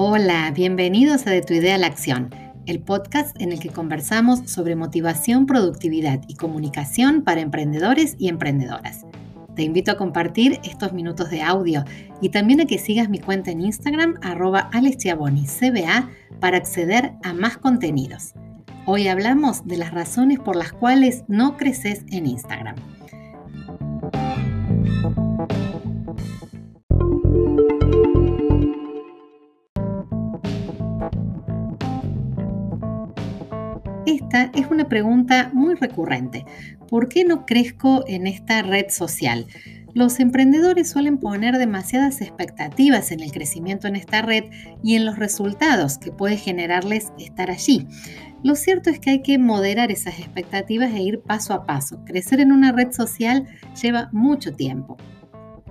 Hola, bienvenidos a De tu idea a la acción, el podcast en el que conversamos sobre motivación, productividad y comunicación para emprendedores y emprendedoras. Te invito a compartir estos minutos de audio y también a que sigas mi cuenta en Instagram arroba CBA para acceder a más contenidos. Hoy hablamos de las razones por las cuales no creces en Instagram. Esta es una pregunta muy recurrente. ¿Por qué no crezco en esta red social? Los emprendedores suelen poner demasiadas expectativas en el crecimiento en esta red y en los resultados que puede generarles estar allí. Lo cierto es que hay que moderar esas expectativas e ir paso a paso. Crecer en una red social lleva mucho tiempo.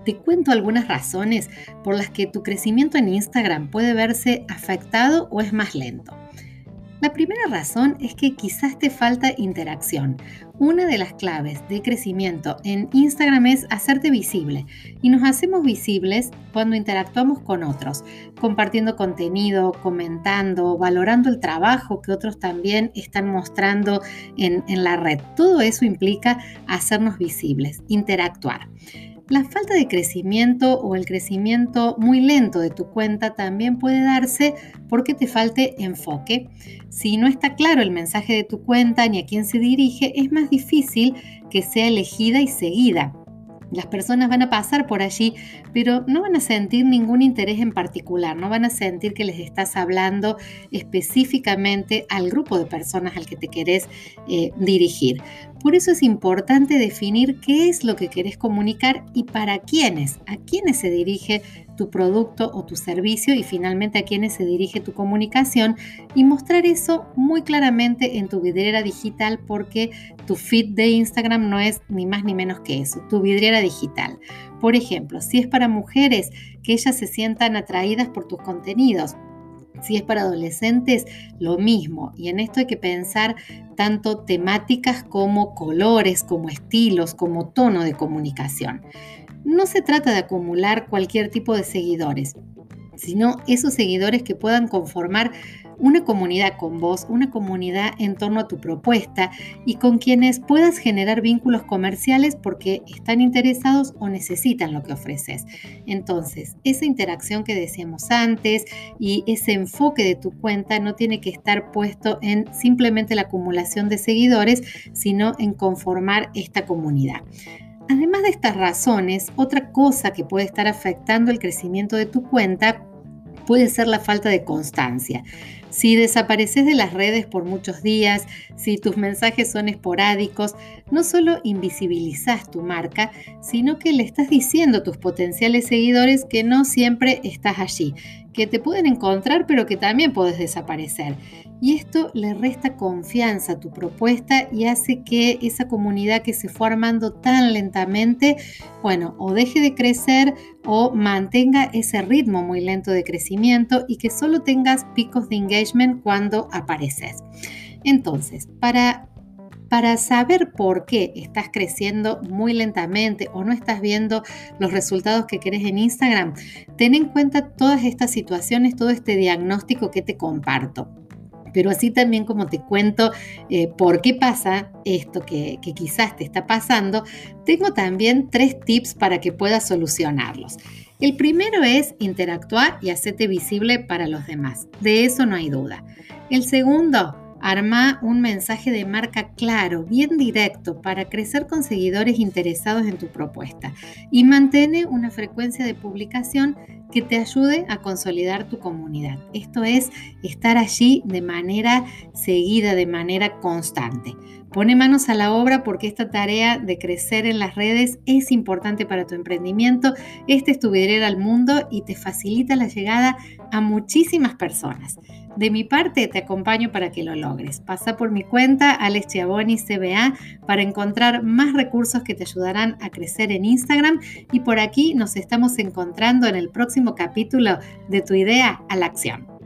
Te cuento algunas razones por las que tu crecimiento en Instagram puede verse afectado o es más lento. La primera razón es que quizás te falta interacción. Una de las claves de crecimiento en Instagram es hacerte visible y nos hacemos visibles cuando interactuamos con otros, compartiendo contenido, comentando, valorando el trabajo que otros también están mostrando en, la red. Todo eso implica hacernos visibles, interactuar. La falta de crecimiento o el crecimiento muy lento de tu cuenta también puede darse porque te falte enfoque. Si no está claro el mensaje de tu cuenta ni a quién se dirige, es más difícil que sea elegida y seguida. Las personas van a pasar por allí, pero no van a sentir ningún interés en particular, no van a sentir que les estás hablando específicamente al grupo de personas al que te querés eh, dirigir. Por eso es importante definir qué es lo que querés comunicar y para quiénes, a quiénes se dirige tu producto o tu servicio y finalmente a quiénes se dirige tu comunicación y mostrar eso muy claramente en tu vidriera digital porque tu feed de Instagram no es ni más ni menos que eso, tu vidriera digital. Por ejemplo, si es para mujeres, que ellas se sientan atraídas por tus contenidos, si es para adolescentes, lo mismo. Y en esto hay que pensar tanto temáticas como colores, como estilos, como tono de comunicación. No se trata de acumular cualquier tipo de seguidores, sino esos seguidores que puedan conformar una comunidad con vos, una comunidad en torno a tu propuesta y con quienes puedas generar vínculos comerciales porque están interesados o necesitan lo que ofreces. Entonces, esa interacción que decíamos antes y ese enfoque de tu cuenta no tiene que estar puesto en simplemente la acumulación de seguidores, sino en conformar esta comunidad. Además de estas razones, otra cosa que puede estar afectando el crecimiento de tu cuenta puede ser la falta de constancia. Si desapareces de las redes por muchos días, si tus mensajes son esporádicos, no solo invisibilizas tu marca, sino que le estás diciendo a tus potenciales seguidores que no siempre estás allí, que te pueden encontrar pero que también puedes desaparecer. Y esto le resta confianza a tu propuesta y hace que esa comunidad que se fue armando tan lentamente, bueno, o deje de crecer o mantenga ese ritmo muy lento de crecimiento y que solo tengas picos de engagement cuando apareces. Entonces, para para saber por qué estás creciendo muy lentamente o no estás viendo los resultados que querés en Instagram, ten en cuenta todas estas situaciones, todo este diagnóstico que te comparto pero así también como te cuento eh, por qué pasa esto que, que quizás te está pasando, tengo también tres tips para que puedas solucionarlos. El primero es interactuar y hacerte visible para los demás. De eso no hay duda. El segundo, Arma un mensaje de marca claro, bien directo, para crecer con seguidores interesados en tu propuesta y mantene una frecuencia de publicación que te ayude a consolidar tu comunidad. Esto es estar allí de manera seguida, de manera constante. Pone manos a la obra porque esta tarea de crecer en las redes es importante para tu emprendimiento. Este es tu vidriera al mundo y te facilita la llegada a muchísimas personas. De mi parte, te acompaño para que lo logres. Pasa por mi cuenta, Alex Chiavoni CBA, para encontrar más recursos que te ayudarán a crecer en Instagram. Y por aquí nos estamos encontrando en el próximo capítulo de Tu idea a la acción.